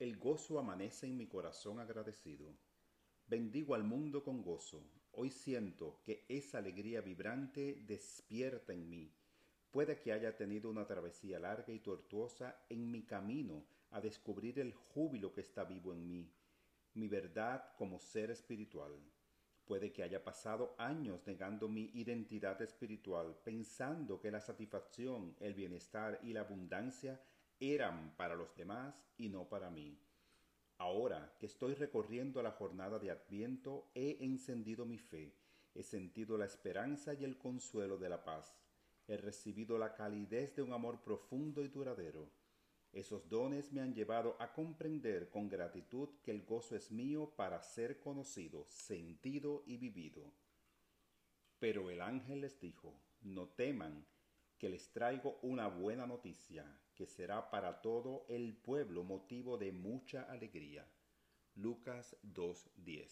El gozo amanece en mi corazón agradecido. Bendigo al mundo con gozo. Hoy siento que esa alegría vibrante despierta en mí. Puede que haya tenido una travesía larga y tortuosa en mi camino a descubrir el júbilo que está vivo en mí, mi verdad como ser espiritual. Puede que haya pasado años negando mi identidad espiritual, pensando que la satisfacción, el bienestar y la abundancia eran para los demás y no para mí. Ahora que estoy recorriendo la jornada de Adviento, he encendido mi fe, he sentido la esperanza y el consuelo de la paz, he recibido la calidez de un amor profundo y duradero. Esos dones me han llevado a comprender con gratitud que el gozo es mío para ser conocido, sentido y vivido. Pero el ángel les dijo, no teman, que les traigo una buena noticia, que será para todo el pueblo motivo de mucha alegría. Lucas 2.10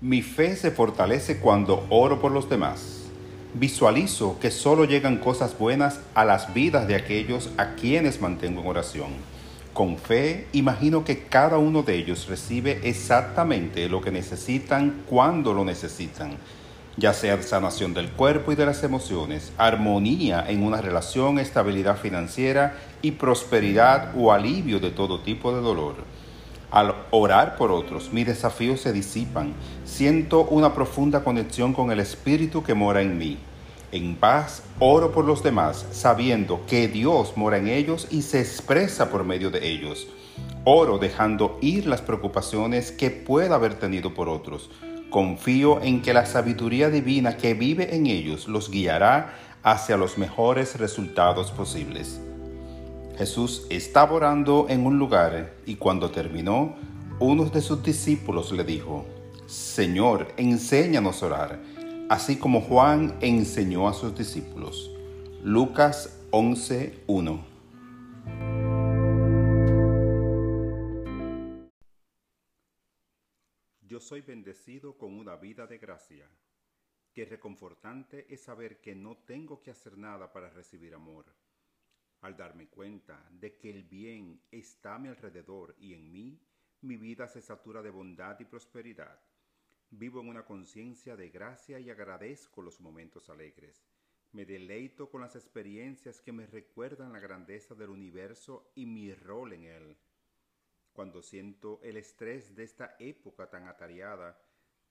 Mi fe se fortalece cuando oro por los demás. Visualizo que solo llegan cosas buenas a las vidas de aquellos a quienes mantengo en oración. Con fe, imagino que cada uno de ellos recibe exactamente lo que necesitan cuando lo necesitan, ya sea sanación del cuerpo y de las emociones, armonía en una relación, estabilidad financiera y prosperidad o alivio de todo tipo de dolor. Al orar por otros, mis desafíos se disipan. Siento una profunda conexión con el Espíritu que mora en mí. En paz oro por los demás, sabiendo que Dios mora en ellos y se expresa por medio de ellos. Oro dejando ir las preocupaciones que pueda haber tenido por otros. Confío en que la sabiduría divina que vive en ellos los guiará hacia los mejores resultados posibles. Jesús estaba orando en un lugar y cuando terminó, uno de sus discípulos le dijo, Señor, enséñanos a orar, así como Juan enseñó a sus discípulos. Lucas 11.1 Yo soy bendecido con una vida de gracia. Qué reconfortante es saber que no tengo que hacer nada para recibir amor al darme cuenta de que el bien está a mi alrededor y en mí, mi vida se satura de bondad y prosperidad. Vivo en una conciencia de gracia y agradezco los momentos alegres. Me deleito con las experiencias que me recuerdan la grandeza del universo y mi rol en él. Cuando siento el estrés de esta época tan atareada,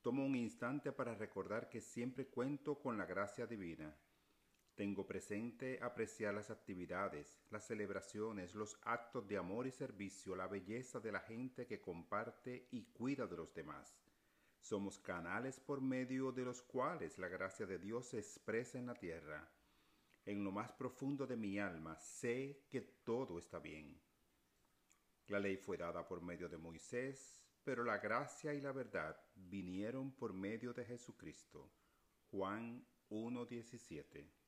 tomo un instante para recordar que siempre cuento con la gracia divina tengo presente apreciar las actividades, las celebraciones, los actos de amor y servicio, la belleza de la gente que comparte y cuida de los demás. Somos canales por medio de los cuales la gracia de Dios se expresa en la tierra. En lo más profundo de mi alma sé que todo está bien. La ley fue dada por medio de Moisés, pero la gracia y la verdad vinieron por medio de Jesucristo. Juan 1.17